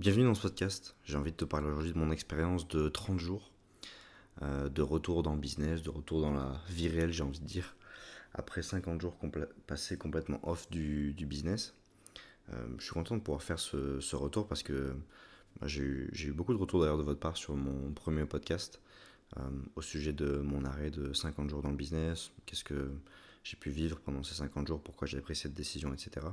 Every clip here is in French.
Bienvenue dans ce podcast. J'ai envie de te parler aujourd'hui de mon expérience de 30 jours, euh, de retour dans le business, de retour dans la vie réelle, j'ai envie de dire, après 50 jours passés complètement off du, business. Euh, je suis content de pouvoir faire ce, retour parce que bah, j'ai eu, beaucoup de retours d'ailleurs de votre part sur mon premier podcast euh, au sujet de mon arrêt de 50 jours dans le business, qu'est-ce que j'ai pu vivre pendant ces 50 jours, pourquoi j'ai pris cette décision, etc.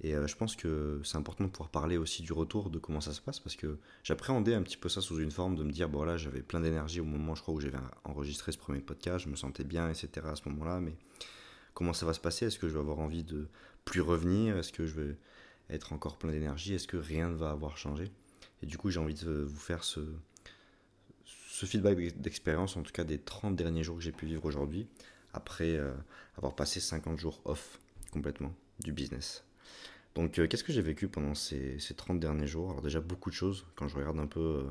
Et euh, je pense que c'est important de pouvoir parler aussi du retour, de comment ça se passe, parce que j'appréhendais un petit peu ça sous une forme de me dire, bon voilà, j'avais plein d'énergie au moment, je crois, où j'avais enregistré ce premier podcast, je me sentais bien, etc. à ce moment-là, mais comment ça va se passer? Est-ce que je vais avoir envie de plus revenir? Est-ce que je vais être encore plein d'énergie? Est-ce que rien ne va avoir changé? Et du coup, j'ai envie de vous faire ce, ce feedback d'expérience, en tout cas des 30 derniers jours que j'ai pu vivre aujourd'hui, après euh, avoir passé 50 jours off complètement du business. Donc, euh, qu'est-ce que j'ai vécu pendant ces, ces, 30 derniers jours? Alors, déjà, beaucoup de choses. Quand je regarde un peu euh,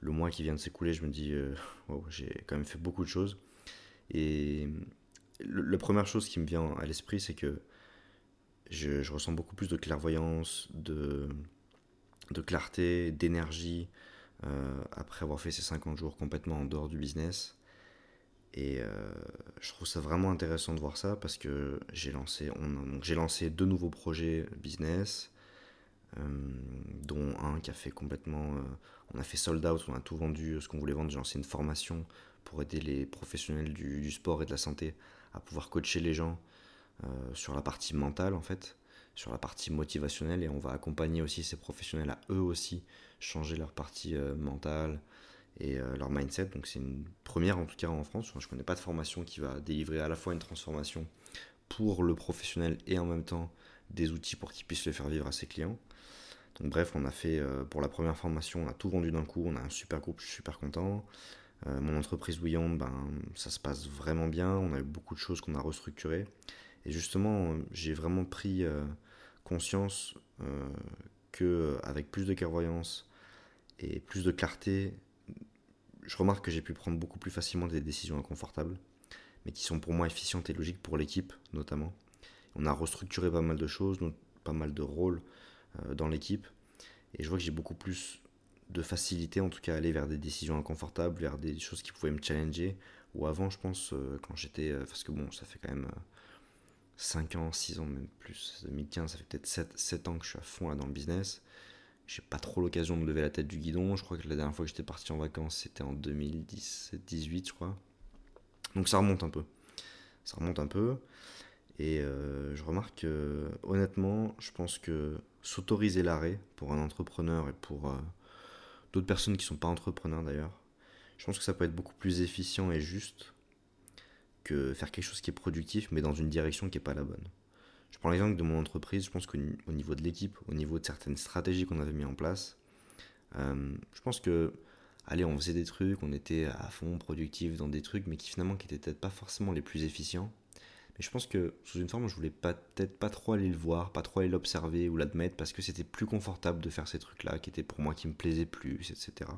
le mois qui vient de s'écouler, je me dis, euh, j'ai quand même fait beaucoup de choses. Et la première chose qui me vient à l'esprit, c'est que je, ressens beaucoup plus de clairvoyance, de, clarté, d'énergie, après avoir fait ces 50 jours complètement en dehors du business. Je trouve ça vraiment intéressant de voir ça parce que j'ai lancé, j'ai lancé deux nouveaux projets business, euh, dont un qui a fait complètement. Euh, on a fait sold out, on a tout vendu ce qu'on voulait vendre. J'ai lancé une formation pour aider les professionnels du, du, sport et de la santé à pouvoir coacher les gens sur la partie mentale en fait, sur la partie motivationnelle et on va accompagner aussi ces professionnels à eux aussi changer leur partie mentale, et euh, leur mindset. Donc c'est une première en tout cas en France. Je ne connais pas de formation qui va délivrer à la fois une transformation pour le professionnel et en même temps des outils pour qu'il puisse le faire vivre à ses clients. Donc bref, on a fait euh, pour la première formation, on a tout vendu d'un coup, on a un super groupe, je suis super content. Euh, mon entreprise Bouillante, ben, ça se passe vraiment bien, on a eu beaucoup de choses qu'on a restructurées. Et justement, j'ai vraiment pris conscience que avec plus de clairvoyance et plus de clarté je remarque que j'ai pu prendre beaucoup plus facilement des décisions inconfortables, mais qui sont pour moi efficientes et logiques pour l'équipe notamment. On a restructuré pas mal de choses, pas mal de rôles euh, dans l'équipe, et je vois que j'ai beaucoup plus de facilité en tout cas à aller vers des décisions inconfortables, vers des choses qui pouvaient me challenger, ou avant je pense euh, quand j'étais, euh, parce que bon ça fait quand même 5 ans, 6 ans même plus, 2015 ça fait peut-être 7, 7 ans que je suis à fond là dans le business, j'ai pas trop l'occasion de lever la tête du guidon. Je crois que la dernière fois que j'étais parti en vacances, c'était en 2017-18, je crois. Donc ça remonte un peu. Ça remonte un peu. Et euh, je remarque que, honnêtement, je pense que s'autoriser l'arrêt pour un entrepreneur et pour euh, d'autres personnes qui ne sont pas entrepreneurs d'ailleurs, je pense que ça peut être beaucoup plus efficient et juste que faire quelque chose qui est productif mais dans une direction qui n'est pas la bonne. Je prends l'exemple de mon entreprise, je pense qu'au niveau de l'équipe, au niveau de certaines stratégies qu'on avait mis en place, euh, je pense que, allez, on faisait des trucs, on était à fond productif dans des trucs, mais qui finalement qui étaient peut-être pas forcément les plus efficients. Mais je pense que sous une forme, je voulais peut-être pas trop aller le voir, pas trop aller l'observer ou l'admettre, parce que c'était plus confortable de faire ces trucs-là, qui étaient pour moi qui me plaisaient plus, etc.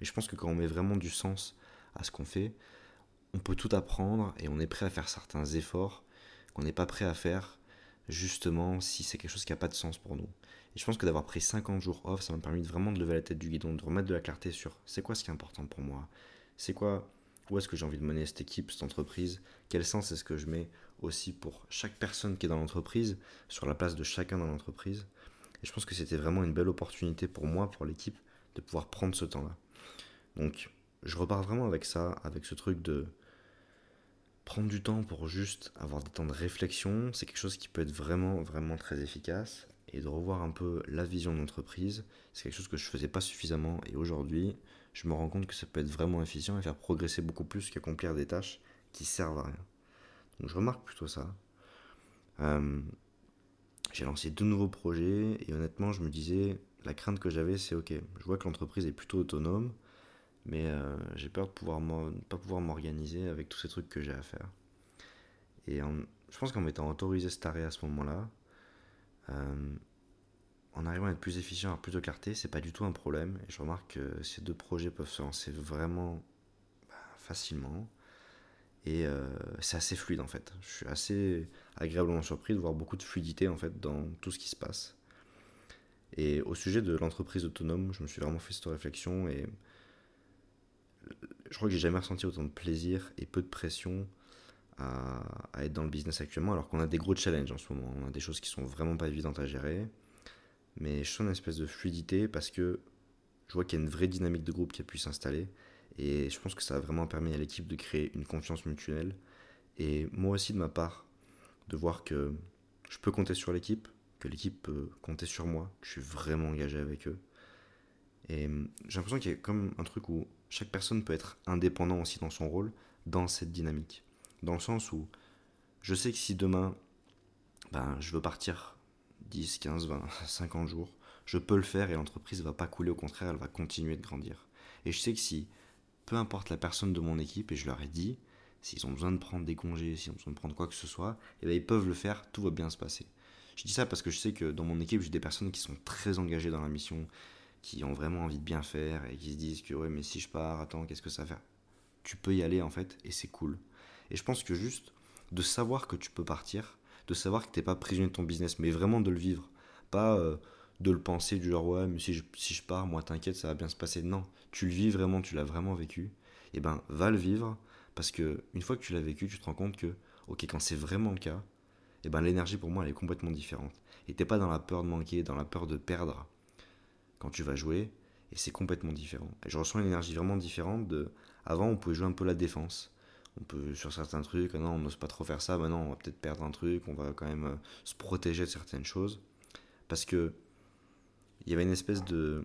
Mais je pense que quand on met vraiment du sens à ce qu'on fait, on peut tout apprendre et on est prêt à faire certains efforts qu'on n'est pas prêt à faire justement si c'est quelque chose qui n'a pas de sens pour nous. Et je pense que d'avoir pris 50 jours off, ça m'a permis de vraiment de lever la tête du guidon, de remettre de la clarté sur c'est quoi ce qui est important pour moi, c'est quoi, où est-ce que j'ai envie de mener cette équipe, cette entreprise, quel sens est-ce que je mets aussi pour chaque personne qui est dans l'entreprise, sur la place de chacun dans l'entreprise? Et je pense que c'était vraiment une belle opportunité pour moi, pour l'équipe, de pouvoir prendre ce temps-là. Donc, je repars vraiment avec ça, avec ce truc de prendre du temps pour juste avoir des temps de réflexion, c'est quelque chose qui peut être vraiment, vraiment très efficace. Et de revoir un peu la vision d'entreprise, c'est quelque chose que je faisais pas suffisamment. Et aujourd'hui, je me rends compte que ça peut être vraiment efficient et faire progresser beaucoup plus qu'accomplir des tâches qui servent à rien. Donc je remarque plutôt ça. Euh, j'ai lancé deux nouveaux projets et honnêtement, je me disais, la crainte que j'avais, c'est ok, je vois que l'entreprise est plutôt autonome, mais euh, j'ai peur de pouvoir pas pouvoir m'organiser avec tous ces trucs que j'ai à faire. Et je pense qu'en m'étant autorisé cet arrêt à ce moment-là, euh, en arrivant à être plus efficient, à plus de clarté, c'est pas du tout un problème. Et je remarque que ces deux projets peuvent se lancer vraiment bah, facilement. Et euh, c'est assez fluide en fait. Je suis assez agréablement surpris de voir beaucoup de fluidité en fait dans tout ce qui se passe. Et au sujet de l'entreprise autonome, je me suis vraiment fait cette réflexion et je crois que j'ai jamais ressenti autant de plaisir et peu de pression à, être dans le business actuellement, alors qu'on a des gros challenges en ce moment. On a des choses qui sont vraiment pas évidentes à gérer, mais je sens une espèce de fluidité parce que je vois qu'il y a une vraie dynamique de groupe qui a pu s'installer et je pense que ça a vraiment permis à l'équipe de créer une confiance mutuelle et moi aussi de ma part de voir que je peux compter sur l'équipe, que l'équipe peut compter sur moi, que je suis vraiment engagé avec eux. Et j'ai l'impression qu'il y a comme un truc où chaque personne peut être indépendant aussi dans son rôle dans cette dynamique. Dans le sens où je sais que si demain ben, je veux partir 10, 15, 20, 50 jours, je peux le faire et l'entreprise ne va pas couler, au contraire, elle va continuer de grandir. Et je sais que si, peu importe la personne de mon équipe, et je leur ai dit, s'ils ont besoin de prendre des congés, s'ils ont besoin de prendre quoi que ce soit, eh ben, ils peuvent le faire, tout va bien se passer. Je dis ça parce que je sais que dans mon équipe, j'ai des personnes qui sont très engagées dans la mission, qui ont vraiment envie de bien faire et qui se disent que mais si je pars, attends, qu'est-ce que ça fait Tu peux y aller en fait et c'est cool. Et je pense que juste de savoir que tu peux partir, de savoir que t'es pas prisonnier de ton business, mais vraiment de le vivre, pas euh, de le penser du genre ouais, mais si je, si je pars, moi t'inquiète, ça va bien se passer. Non, tu le vis vraiment, tu l'as vraiment vécu. Et ben va le vivre parce que une fois que tu l'as vécu, tu te rends compte que ok quand c'est vraiment le cas, et ben l'énergie pour moi elle est complètement différente. Et t'es pas dans la peur de manquer, dans la peur de perdre quand tu vas jouer, et c'est complètement différent. Et je ressens une énergie vraiment différente. Avant, on pouvait jouer un peu la défense. On peut, sur certains trucs, ah non, on n'ose pas trop faire ça, maintenant on va peut-être perdre un truc, on va quand même euh, se protéger de certaines choses. Parce que il y avait une espèce de.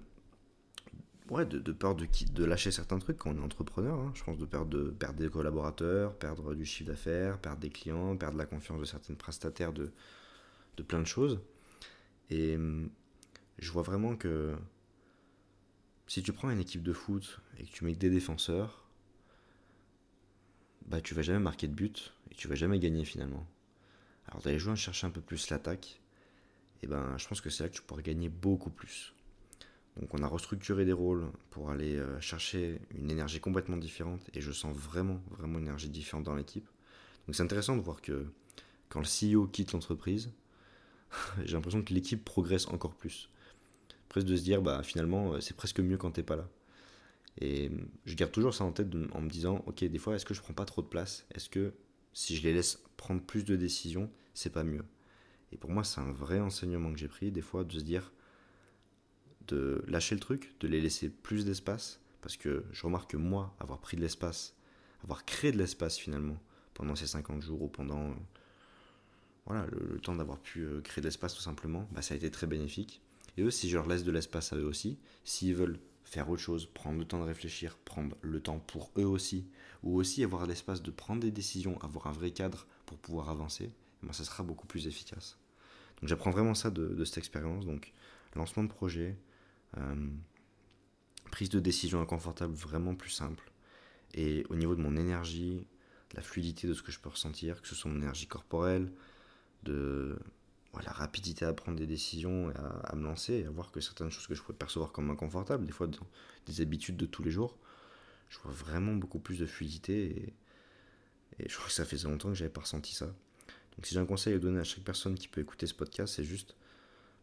Ouais, de, peur de, de lâcher certains trucs quand on est entrepreneur. Hein. Je pense de peur de perdre des collaborateurs, perdre du chiffre d'affaires, perdre des clients, perdre la confiance de certaines prestataires de, de plein de choses. Et je vois vraiment que si tu prends une équipe de foot et que tu mets des défenseurs, bah tu vas jamais marquer de but et tu vas jamais gagner finalement. Alors d'aller jouer chercher un peu plus l'attaque, et eh ben je pense que c'est là que tu pourras gagner beaucoup plus. Donc on a restructuré des rôles pour aller euh, chercher une énergie complètement différente et je sens vraiment vraiment une énergie différente dans l'équipe. Donc c'est intéressant de voir que quand le CEO quitte l'entreprise, j'ai l'impression que l'équipe progresse encore plus de se dire bah finalement euh, c'est presque mieux quand t'es pas là. Et euh, je garde toujours ça en tête en me disant ok des fois est-ce que je prends pas trop de place? Est-ce que si je les laisse prendre plus de décisions c'est pas mieux? Et pour moi c'est un vrai enseignement que j'ai pris des fois de se dire de lâcher le truc, de les laisser plus d'espace parce que je remarque que moi avoir pris de l'espace, avoir créé de l'espace finalement pendant ces 50 jours ou pendant euh, voilà, le, temps d'avoir pu créer de l'espace tout simplement, bah, ça a été très bénéfique. Et eux, si je leur laisse de l'espace à eux aussi, s'ils veulent faire autre chose, prendre le temps de réfléchir, prendre le temps pour eux aussi, ou aussi avoir l'espace de prendre des décisions, avoir un vrai cadre pour pouvoir avancer, eh ben, ça sera beaucoup plus efficace. Donc j'apprends vraiment ça de, cette expérience. Donc lancement de projet, euh, prise de décision inconfortable vraiment plus simple. Et au niveau de mon énergie, la fluidité de ce que je peux ressentir, que ce soit mon énergie corporelle, de la rapidité à prendre des décisions, et à, me lancer, et à voir que certaines choses que je pouvais percevoir comme inconfortables, des fois des habitudes de tous les jours, je vois vraiment beaucoup plus de fluidité et, je crois que ça faisait longtemps que j'avais pas ressenti ça. Donc si j'ai un conseil à donner à chaque personne qui peut écouter ce podcast, c'est juste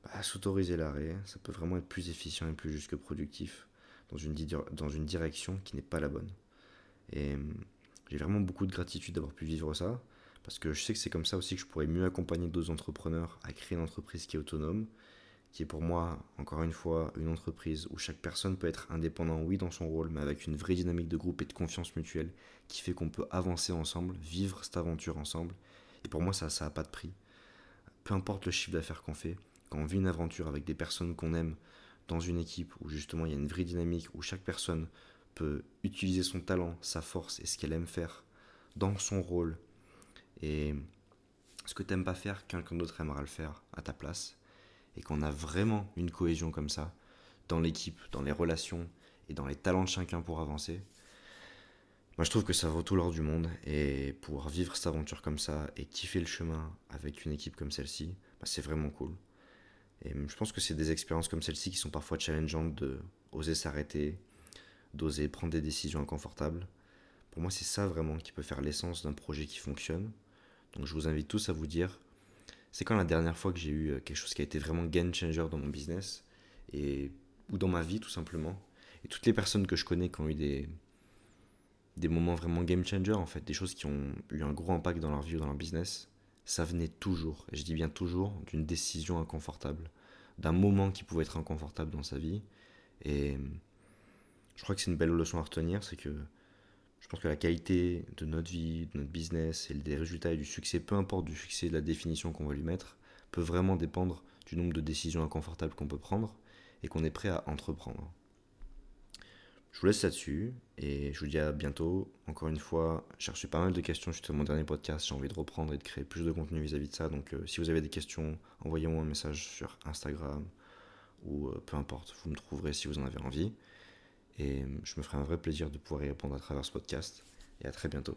bah, s'autoriser l'arrêt. Ça peut vraiment être plus efficient et plus juste que productif dans une, dans une direction qui n'est pas la bonne. Et hum, j'ai vraiment beaucoup de gratitude d'avoir pu vivre ça. Parce que je sais que c'est comme ça aussi que je pourrais mieux accompagner d'autres entrepreneurs à créer une entreprise qui est autonome, qui est pour moi, encore une fois, une entreprise où chaque personne peut être indépendant, oui, dans son rôle, mais avec une vraie dynamique de groupe et de confiance mutuelle qui fait qu'on peut avancer ensemble, vivre cette aventure ensemble. Et pour moi, ça, ça n'a pas de prix. Peu importe le chiffre d'affaires qu'on fait, quand on vit une aventure avec des personnes qu'on aime, dans une équipe où justement il y a une vraie dynamique, où chaque personne peut utiliser son talent, sa force et ce qu'elle aime faire dans son rôle, et ce que tu n'aimes pas faire, quelqu'un d'autre aimera le faire à ta place. Et qu'on a vraiment une cohésion comme ça dans l'équipe, dans les relations et dans les talents de chacun pour avancer. Moi, je trouve que ça vaut tout l'or du monde. Et pouvoir vivre cette aventure comme ça et kiffer le chemin avec une équipe comme celle-ci, bah, c'est vraiment cool. Et je pense que c'est des expériences comme celle-ci qui sont parfois challengeantes de oser s'arrêter, d'oser prendre des décisions inconfortables. Pour moi, c'est ça vraiment qui peut faire l'essence d'un projet qui fonctionne donc je vous invite tous à vous dire, c'est quand la dernière fois que j'ai eu euh, quelque chose qui a été vraiment game changer dans mon business et, ou dans ma vie tout simplement. Et toutes les personnes que je connais qui ont eu des, des moments vraiment game changer en fait, des choses qui ont eu un gros impact dans leur vie ou dans leur business, ça venait toujours, et je dis bien toujours, d'une décision inconfortable, d'un moment qui pouvait être inconfortable dans sa vie. Et je crois que c'est une belle leçon à retenir, c'est que je pense que la qualité de notre vie, de notre business et des résultats et du succès, peu importe du succès de la définition qu'on va lui mettre, peut vraiment dépendre du nombre de décisions inconfortables qu'on peut prendre et qu'on est prêt à entreprendre. Je vous laisse là-dessus et je vous dis à bientôt. Encore une fois, j'ai reçu pas mal de questions suite à mon dernier podcast. J'ai envie de reprendre et de créer plus de contenu vis-à-vis de ça. Donc euh, si vous avez des questions, envoyez-moi un message sur Instagram ou euh, peu importe, vous me trouverez si vous en avez envie. Et euh, je me ferai un vrai plaisir de pouvoir y répondre à travers ce podcast. Et à très bientôt.